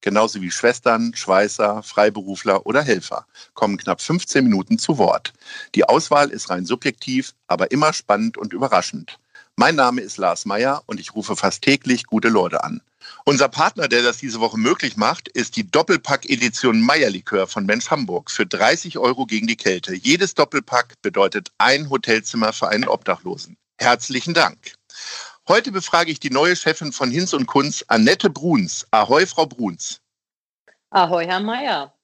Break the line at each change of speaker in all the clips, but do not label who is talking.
genauso wie Schwestern, Schweißer, Freiberufler oder Helfer, kommen knapp 15 Minuten zu Wort. Die Auswahl ist rein subjektiv, aber immer spannend und überraschend. Mein Name ist Lars Meyer und ich rufe fast täglich gute Leute an. Unser Partner, der das diese Woche möglich macht, ist die Doppelpack-Edition Meierlikör von Mensch Hamburg für 30 Euro gegen die Kälte. Jedes Doppelpack bedeutet ein Hotelzimmer für einen Obdachlosen. Herzlichen Dank. Heute befrage ich die neue Chefin von Hinz und Kunz, Annette Bruns. Ahoi, Frau Bruns.
Ahoi, Herr Meier.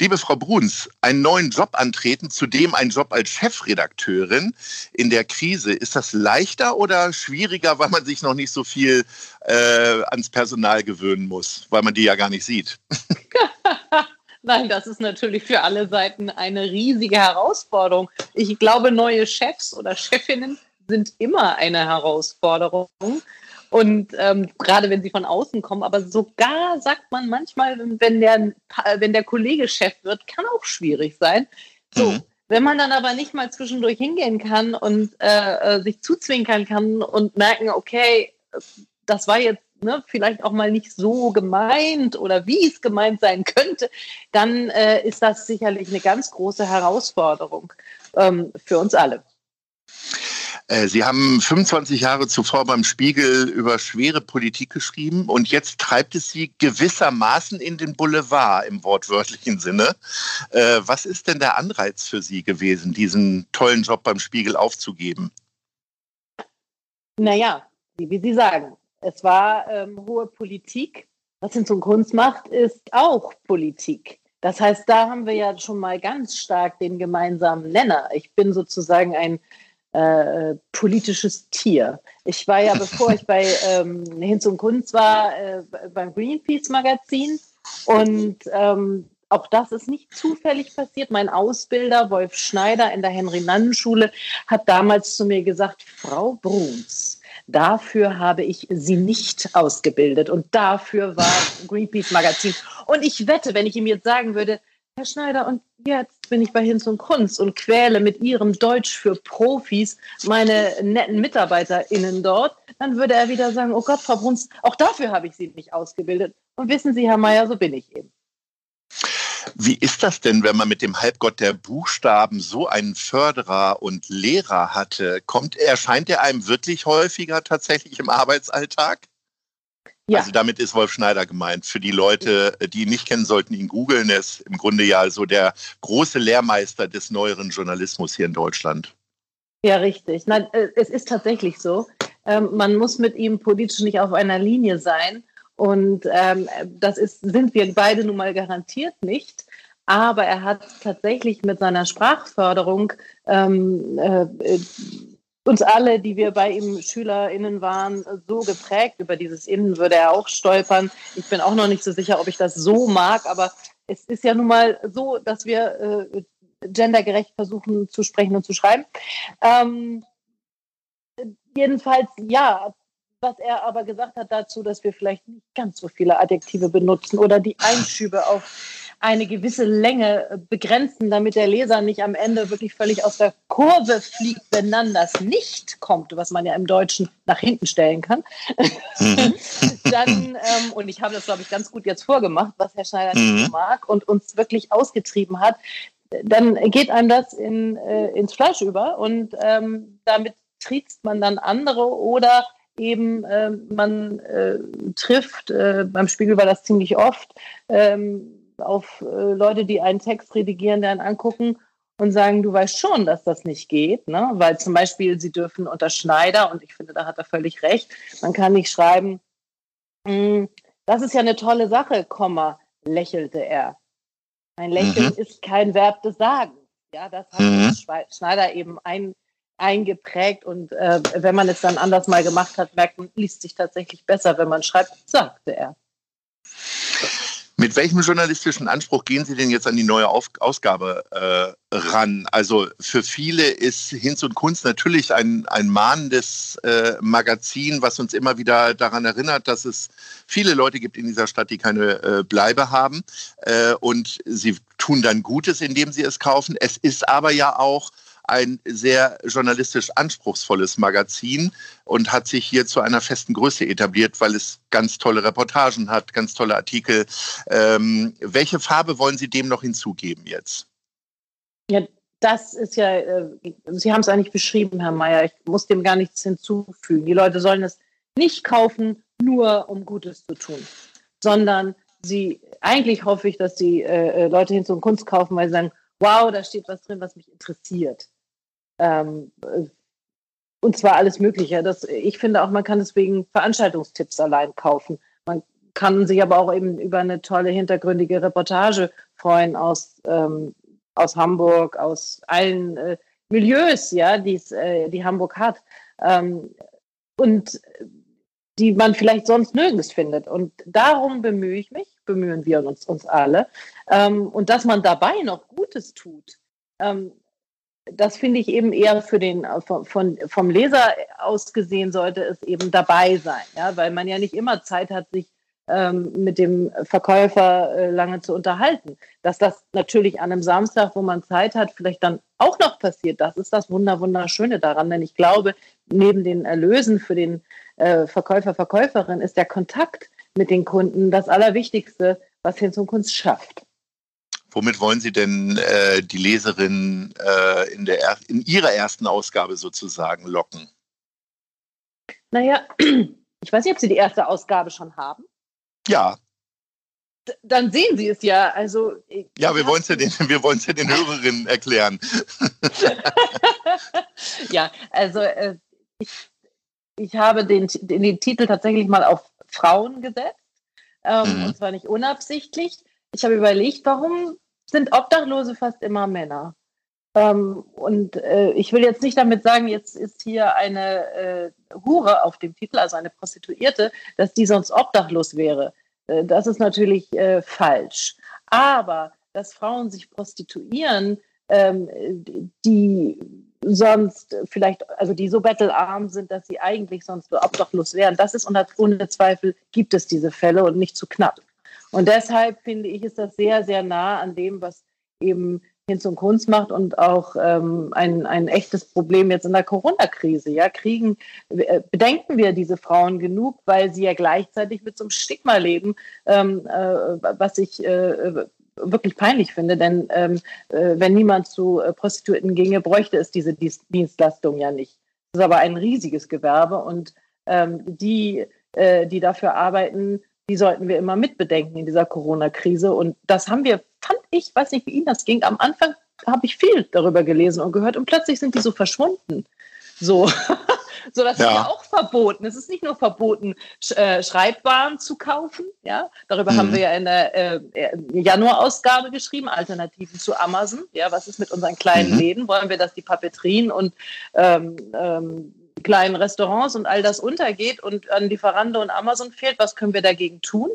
Liebe Frau Bruns, einen neuen Job antreten, zudem ein Job als Chefredakteurin in der Krise. Ist das leichter oder schwieriger, weil man sich noch nicht so viel äh, ans Personal gewöhnen muss, weil man die ja gar nicht sieht?
Nein, das ist natürlich für alle Seiten eine riesige Herausforderung. Ich glaube, neue Chefs oder Chefinnen sind immer eine Herausforderung. Und ähm, gerade wenn sie von außen kommen, aber sogar sagt man manchmal, wenn der, wenn der Kollege Chef wird, kann auch schwierig sein. So, mhm. wenn man dann aber nicht mal zwischendurch hingehen kann und äh, äh, sich zuzwinkern kann und merken, okay, das war jetzt ne, vielleicht auch mal nicht so gemeint oder wie es gemeint sein könnte, dann äh, ist das sicherlich eine ganz große Herausforderung ähm, für uns alle.
Äh, Sie haben 25 Jahre zuvor beim Spiegel über schwere Politik geschrieben und jetzt treibt es Sie gewissermaßen in den Boulevard im wortwörtlichen Sinne. Äh, was ist denn der Anreiz für Sie gewesen, diesen tollen Job beim Spiegel aufzugeben?
Naja, wie Sie sagen, es war ähm, hohe Politik. Was Hinz und Kunst macht, ist auch Politik. Das heißt, da haben wir ja schon mal ganz stark den gemeinsamen Nenner. Ich bin sozusagen ein äh, politisches Tier. Ich war ja, bevor ich bei ähm, Hinz und Kunz war, äh, beim Greenpeace-Magazin und ähm, auch das ist nicht zufällig passiert. Mein Ausbilder, Wolf Schneider in der Henry-Nannen-Schule, hat damals zu mir gesagt, Frau Bruns, dafür habe ich Sie nicht ausgebildet und dafür war Greenpeace-Magazin. Und ich wette, wenn ich ihm jetzt sagen würde, Herr Schneider, und jetzt bin ich bei Hinz und Kunz und quäle mit Ihrem Deutsch für Profis meine netten MitarbeiterInnen dort, dann würde er wieder sagen, oh Gott, Frau Bruns, auch dafür habe ich Sie nicht ausgebildet. Und wissen Sie, Herr Mayer, so bin ich eben.
Wie ist das denn, wenn man mit dem Halbgott der Buchstaben so einen Förderer und Lehrer hatte? Kommt, erscheint er einem wirklich häufiger tatsächlich im Arbeitsalltag? Ja. Also damit ist Wolf Schneider gemeint. Für die Leute, die ihn nicht kennen, sollten ihn googeln. Er ist im Grunde ja so der große Lehrmeister des neueren Journalismus hier in Deutschland.
Ja, richtig. Nein, äh, es ist tatsächlich so. Ähm, man muss mit ihm politisch nicht auf einer Linie sein. Und ähm, das ist, sind wir beide nun mal garantiert nicht. Aber er hat tatsächlich mit seiner Sprachförderung ähm, äh, uns alle, die wir bei ihm SchülerInnen waren, so geprägt. Über dieses Innen würde er auch stolpern. Ich bin auch noch nicht so sicher, ob ich das so mag, aber es ist ja nun mal so, dass wir äh, gendergerecht versuchen zu sprechen und zu schreiben. Ähm, jedenfalls, ja, was er aber gesagt hat dazu, dass wir vielleicht nicht ganz so viele Adjektive benutzen oder die Einschübe auf eine gewisse Länge äh, begrenzen, damit der Leser nicht am Ende wirklich völlig aus der Kurve fliegt, wenn dann das nicht kommt, was man ja im Deutschen nach hinten stellen kann. Mhm. dann, ähm, und ich habe das, glaube ich, ganz gut jetzt vorgemacht, was Herr Schneider mhm. nicht mag und uns wirklich ausgetrieben hat, dann geht einem das in, äh, ins Fleisch über und ähm, damit triezt man dann andere oder eben äh, man äh, trifft, äh, beim Spiegel war das ziemlich oft, ähm, auf äh, Leute, die einen Text redigieren, dann angucken und sagen, du weißt schon, dass das nicht geht, ne? weil zum Beispiel sie dürfen unter Schneider, und ich finde, da hat er völlig recht, man kann nicht schreiben, hm, das ist ja eine tolle Sache, Komma, lächelte er. Ein Lächeln mhm. ist kein Verb des Sagens. Ja, das hat mhm. Schneider eben ein, eingeprägt und äh, wenn man es dann anders mal gemacht hat, merkt man, liest sich tatsächlich besser, wenn man schreibt, sagte er.
Mit welchem journalistischen Anspruch gehen Sie denn jetzt an die neue Auf Ausgabe äh, ran? Also für viele ist Hinz und Kunst natürlich ein, ein mahnendes äh, Magazin, was uns immer wieder daran erinnert, dass es viele Leute gibt in dieser Stadt, die keine äh, Bleibe haben. Äh, und sie tun dann Gutes, indem sie es kaufen. Es ist aber ja auch ein sehr journalistisch anspruchsvolles Magazin und hat sich hier zu einer festen Größe etabliert, weil es ganz tolle Reportagen hat, ganz tolle Artikel. Ähm, welche Farbe wollen Sie dem noch hinzugeben jetzt?
Ja, das ist ja, äh, Sie haben es eigentlich beschrieben, Herr Mayer. Ich muss dem gar nichts hinzufügen. Die Leute sollen es nicht kaufen, nur um Gutes zu tun, sondern sie, eigentlich hoffe ich, dass die äh, äh Leute hin zum Kunst kaufen, weil sie sagen, wow, da steht was drin, was mich interessiert. Ähm, und zwar alles Mögliche. Das, ich finde auch, man kann deswegen Veranstaltungstipps allein kaufen. Man kann sich aber auch eben über eine tolle hintergründige Reportage freuen aus, ähm, aus Hamburg, aus allen äh, Milieus, ja, äh, die Hamburg hat. Ähm, und die man vielleicht sonst nirgends findet. Und darum bemühe ich mich, bemühen wir uns, uns alle. Ähm, und dass man dabei noch Gutes tut. Ähm, das finde ich eben eher für den, äh, von, von, vom Leser aus gesehen sollte es eben dabei sein, ja, weil man ja nicht immer Zeit hat, sich ähm, mit dem Verkäufer äh, lange zu unterhalten. Dass das natürlich an einem Samstag, wo man Zeit hat, vielleicht dann auch noch passiert, das ist das Wunder, Wunderschöne daran, denn ich glaube, neben den Erlösen für den äh, Verkäufer, Verkäuferin ist der Kontakt mit den Kunden das Allerwichtigste, was Hinz und Kunst schafft.
Womit wollen Sie denn äh, die Leserin äh, in, der in Ihrer ersten Ausgabe sozusagen locken?
Naja, ich weiß nicht, ob Sie die erste Ausgabe schon haben.
Ja.
D dann sehen Sie es ja. Also,
ja, wir wollen es ja, den, ja den Hörerinnen erklären.
ja, also äh, ich, ich habe den, den, Titel tatsächlich mal auf Frauen gesetzt. Ähm, mhm. Und zwar nicht unabsichtlich ich habe überlegt, warum sind Obdachlose fast immer Männer? Ähm, und äh, ich will jetzt nicht damit sagen, jetzt ist hier eine äh, Hure auf dem Titel, also eine Prostituierte, dass die sonst obdachlos wäre. Äh, das ist natürlich äh, falsch. Aber dass Frauen sich prostituieren, ähm, die sonst vielleicht, also die so bettelarm sind, dass sie eigentlich sonst obdachlos wären, das ist ohne Zweifel, gibt es diese Fälle und nicht zu knapp. Und deshalb finde ich, ist das sehr, sehr nah an dem, was eben Hinz und Kunst macht und auch ähm, ein, ein echtes Problem jetzt in der Corona-Krise. Ja, kriegen, äh, bedenken wir diese Frauen genug, weil sie ja gleichzeitig mit so einem Stigma leben, ähm, äh, was ich äh, wirklich peinlich finde, denn ähm, äh, wenn niemand zu äh, Prostituierten ginge, bräuchte es diese Dienstleistung ja nicht. Das ist aber ein riesiges Gewerbe und ähm, die, äh, die dafür arbeiten, die sollten wir immer mitbedenken in dieser Corona-Krise. Und das haben wir, fand ich, weiß nicht, wie Ihnen das ging. Am Anfang habe ich viel darüber gelesen und gehört und plötzlich sind die so verschwunden. So. so, das ja. ist ja auch verboten. Es ist nicht nur verboten, äh, Schreibwaren zu kaufen. Ja, darüber mhm. haben wir ja in der äh, Januarausgabe geschrieben, Alternativen zu Amazon. Ja, was ist mit unseren kleinen mhm. Läden? Wollen wir, dass die Papetrien und ähm, ähm, kleinen Restaurants und all das untergeht und an Lieferando und Amazon fehlt, was können wir dagegen tun,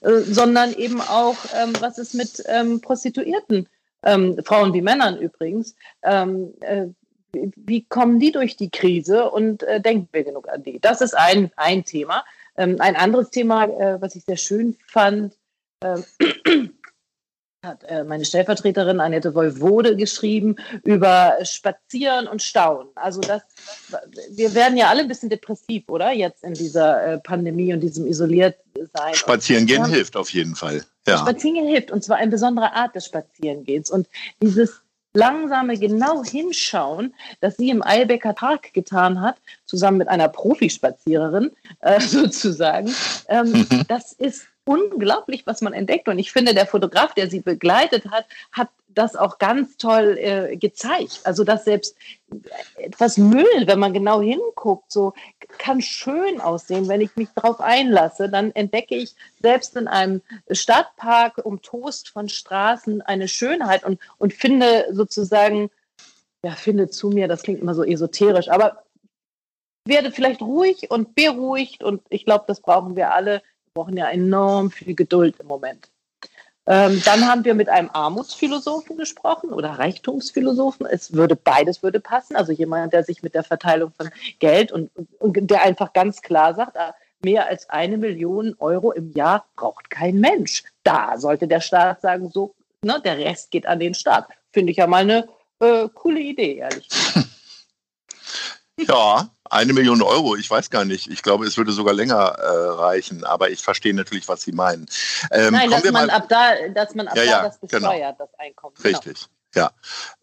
äh, sondern eben auch, ähm, was ist mit ähm, Prostituierten, ähm, Frauen wie Männern übrigens, ähm, äh, wie kommen die durch die Krise und äh, denken wir genug an die? Das ist ein, ein Thema. Ähm, ein anderes Thema, äh, was ich sehr schön fand, äh, hat meine Stellvertreterin Annette Voivode geschrieben über Spazieren und Staunen. Also das, wir werden ja alle ein bisschen depressiv, oder? Jetzt in dieser äh, Pandemie und diesem Isoliertsein.
Spazieren gehen hilft auf jeden Fall.
Ja. Spazieren hilft und zwar eine besondere Art des Spazierengehens. Und dieses langsame genau hinschauen, das sie im Eilbecker Park getan hat, zusammen mit einer Profispaziererin äh, sozusagen, ähm, mhm. das ist unglaublich, was man entdeckt. Und ich finde, der Fotograf, der sie begleitet hat, hat das auch ganz toll äh, gezeigt. Also, dass selbst etwas Müll, wenn man genau hinguckt, so kann schön aussehen. Wenn ich mich darauf einlasse, dann entdecke ich selbst in einem Stadtpark um Toast von Straßen eine Schönheit und, und finde sozusagen, ja, finde zu mir, das klingt immer so esoterisch, aber werde vielleicht ruhig und beruhigt und ich glaube, das brauchen wir alle brauchen ja enorm viel Geduld im Moment. Ähm, dann haben wir mit einem Armutsphilosophen gesprochen oder Reichtumsphilosophen. Es würde beides würde passen. Also jemand, der sich mit der Verteilung von Geld und, und der einfach ganz klar sagt, ah, mehr als eine Million Euro im Jahr braucht kein Mensch. Da sollte der Staat sagen, so, ne, der Rest geht an den Staat. Finde ich ja mal eine äh, coole Idee, ehrlich gesagt.
Ja, eine Million Euro, ich weiß gar nicht. Ich glaube, es würde sogar länger äh, reichen, aber ich verstehe natürlich, was Sie meinen.
Ähm, Nein, dass man, ab da, dass man ab ja, da das genau. besteuert, genau. das Einkommen.
Genau. Richtig. Ja.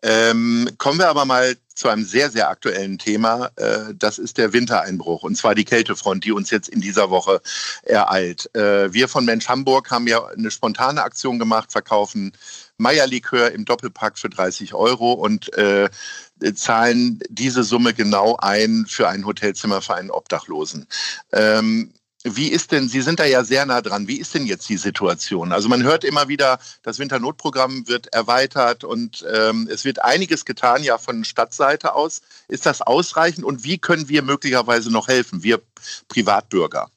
Ähm, kommen wir aber mal zu einem sehr, sehr aktuellen Thema. Äh, das ist der Wintereinbruch und zwar die Kältefront, die uns jetzt in dieser Woche ereilt. Äh, wir von Mensch Hamburg haben ja eine spontane Aktion gemacht, verkaufen Meierlikör im Doppelpack für 30 Euro und äh, zahlen diese Summe genau ein für ein Hotelzimmer für einen Obdachlosen. Ähm, wie ist denn, Sie sind da ja sehr nah dran, wie ist denn jetzt die Situation? Also man hört immer wieder, das Winternotprogramm wird erweitert und ähm, es wird einiges getan, ja von Stadtseite aus. Ist das ausreichend und wie können wir möglicherweise noch helfen, wir Privatbürger?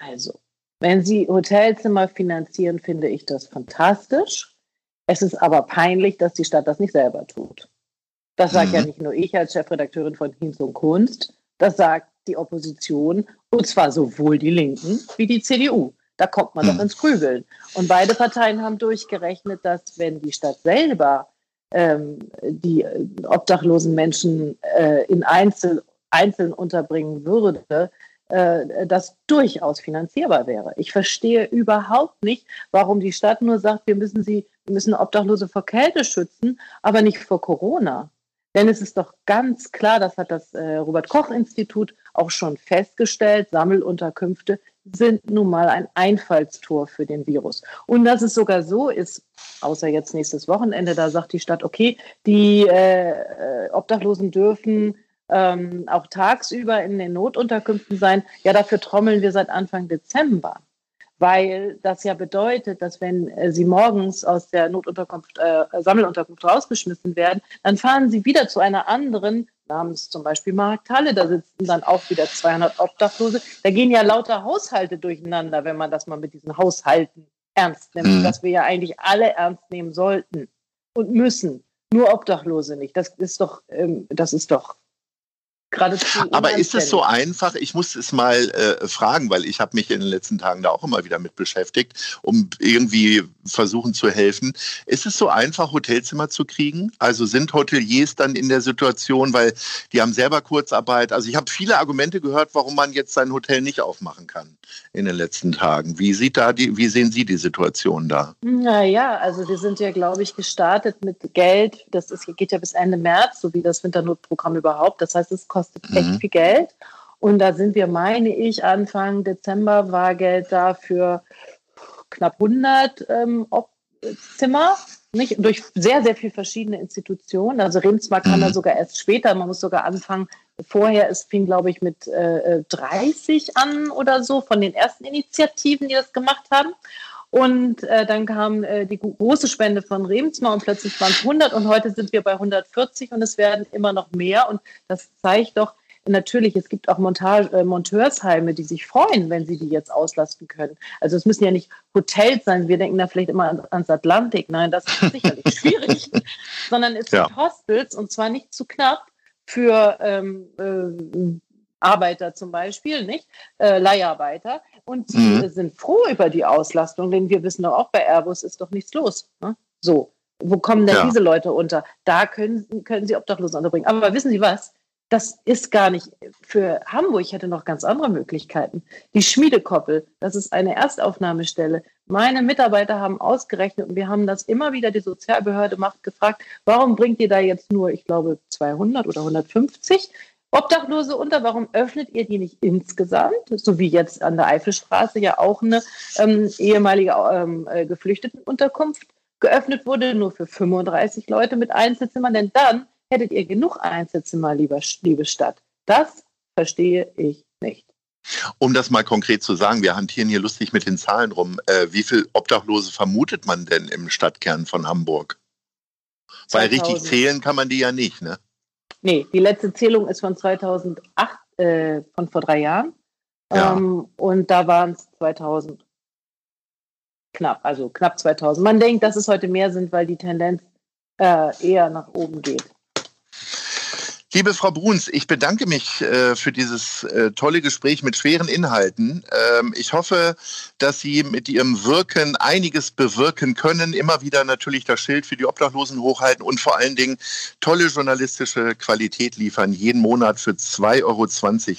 Also, wenn Sie Hotelzimmer finanzieren, finde ich das fantastisch. Es ist aber peinlich, dass die Stadt das nicht selber tut. Das sage mhm. ja nicht nur ich als Chefredakteurin von Hinz und Kunst, das sagt die Opposition, und zwar sowohl die Linken wie die CDU. Da kommt man hm. doch ins Grübeln. Und beide Parteien haben durchgerechnet, dass wenn die Stadt selber ähm, die äh, obdachlosen Menschen äh, in Einzel, einzeln unterbringen würde, äh, das durchaus finanzierbar wäre. Ich verstehe überhaupt nicht, warum die Stadt nur sagt, wir müssen sie, wir müssen Obdachlose vor Kälte schützen, aber nicht vor Corona. Denn es ist doch ganz klar, das hat das äh, Robert Koch Institut auch schon festgestellt, Sammelunterkünfte sind nun mal ein Einfallstor für den Virus. Und dass es sogar so ist, außer jetzt nächstes Wochenende, da sagt die Stadt, okay, die äh, äh Obdachlosen dürfen ähm, auch tagsüber in den Notunterkünften sein. Ja, dafür trommeln wir seit Anfang Dezember weil das ja bedeutet, dass wenn äh, sie morgens aus der Notunterkunft, äh, Sammelunterkunft rausgeschmissen werden, dann fahren sie wieder zu einer anderen, namens zum Beispiel Markthalle, da sitzen dann auch wieder 200 Obdachlose. Da gehen ja lauter Haushalte durcheinander, wenn man das mal mit diesen Haushalten ernst nimmt, mhm. dass wir ja eigentlich alle ernst nehmen sollten und müssen. Nur Obdachlose nicht. Das ist doch, ähm, das ist doch
geradezu. Aber ist es so einfach? Ich muss es mal äh, fragen, weil ich habe mich in den letzten Tagen da auch immer wieder mit beschäftigt, um irgendwie versuchen zu helfen. Ist es so einfach, Hotelzimmer zu kriegen? Also sind Hoteliers dann in der Situation, weil die haben selber Kurzarbeit. Also ich habe viele Argumente gehört, warum man jetzt sein Hotel nicht aufmachen kann in den letzten Tagen. Wie sieht da die, wie sehen Sie die Situation da?
Naja, also wir sind ja, glaube ich, gestartet mit Geld. Das ist, geht ja bis Ende März, so wie das Winternotprogramm überhaupt. Das heißt, es kostet mhm. echt viel Geld. Und da sind wir, meine ich, Anfang Dezember war Geld da für knapp 100 ähm, Zimmer, nicht? durch sehr, sehr viele verschiedene Institutionen. Also Remsmar kann mhm. da sogar erst später, man muss sogar anfangen. Vorher, es fing, glaube ich, mit äh, 30 an oder so von den ersten Initiativen, die das gemacht haben. Und äh, dann kam äh, die große Spende von Remsmar und plötzlich waren es 100 und heute sind wir bei 140 und es werden immer noch mehr. Und das zeigt doch, natürlich, es gibt auch Montage, äh, Monteursheime, die sich freuen, wenn sie die jetzt auslasten können. Also es müssen ja nicht Hotels sein. Wir denken da vielleicht immer an, ans Atlantik. Nein, das ist sicherlich schwierig. Sondern es ja. sind Hostels und zwar nicht zu knapp für ähm, äh, Arbeiter zum Beispiel, nicht? Äh, Leiharbeiter. Und die mhm. sind froh über die Auslastung, denn wir wissen doch auch, bei Airbus ist doch nichts los. Ne? So. Wo kommen denn ja. diese Leute unter? Da können, können sie Obdachlose unterbringen. Aber wissen Sie was? Das ist gar nicht für Hamburg. Ich hätte noch ganz andere Möglichkeiten. Die Schmiedekoppel, das ist eine Erstaufnahmestelle. Meine Mitarbeiter haben ausgerechnet und wir haben das immer wieder, die Sozialbehörde macht gefragt, warum bringt ihr da jetzt nur, ich glaube, 200 oder 150? Obdachlose unter, warum öffnet ihr die nicht insgesamt, so wie jetzt an der Eifelstraße ja auch eine ähm, ehemalige ähm, äh, Geflüchtetenunterkunft geöffnet wurde, nur für 35 Leute mit Einzelzimmern, denn dann hättet ihr genug Einzelzimmer, lieber, liebe Stadt. Das verstehe ich nicht.
Um das mal konkret zu sagen, wir hantieren hier lustig mit den Zahlen rum. Äh, wie viele Obdachlose vermutet man denn im Stadtkern von Hamburg? 2000. Weil richtig zählen kann man die ja nicht, ne?
Nee, die letzte Zählung ist von 2008, äh, von vor drei Jahren. Ja. Ähm, und da waren es 2000. knapp, also knapp 2000. Man denkt, dass es heute mehr sind, weil die Tendenz äh, eher nach oben geht.
Liebe Frau Bruns, ich bedanke mich äh, für dieses äh, tolle Gespräch mit schweren Inhalten. Ähm, ich hoffe, dass Sie mit Ihrem Wirken einiges bewirken können. Immer wieder natürlich das Schild für die Obdachlosen hochhalten und vor allen Dingen tolle journalistische Qualität liefern. Jeden Monat für 2,20 Euro.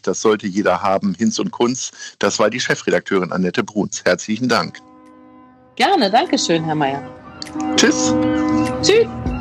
Das sollte jeder haben. Hinz und Kunz. Das war die Chefredakteurin Annette Bruns. Herzlichen Dank.
Gerne, danke schön, Herr Mayer.
Tschüss.
Tschüss.